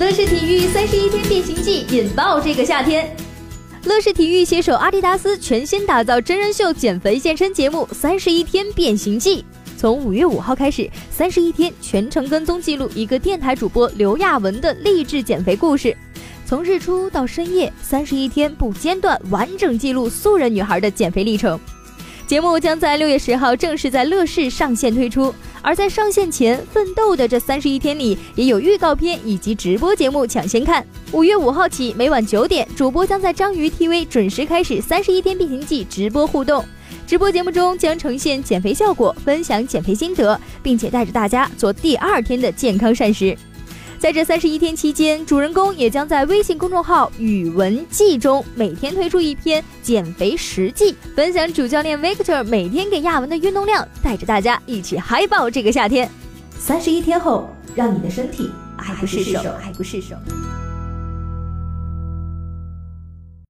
乐视体育三十一天变形记引爆这个夏天。乐视体育携手阿迪达斯，全新打造真人秀减肥健身节目《三十一天变形记》。从五月五号开始，三十一天全程跟踪记录一个电台主播刘亚文的励志减肥故事，从日出到深夜，三十一天不间断，完整记录素人女孩的减肥历程。节目将在六月十号正式在乐视上线推出，而在上线前奋斗的这三十一天里，也有预告片以及直播节目抢先看。五月五号起，每晚九点，主播将在章鱼 TV 准时开始《三十一天变形记》直播互动。直播节目中将呈现减肥效果，分享减肥心得，并且带着大家做第二天的健康膳食。在这三十一天期间，主人公也将在微信公众号“语文记”中每天推出一篇减肥实记，分享主教练 Victor 每天给亚文的运动量，带着大家一起嗨爆这个夏天。三十一天后，让你的身体爱不释手，爱不释手。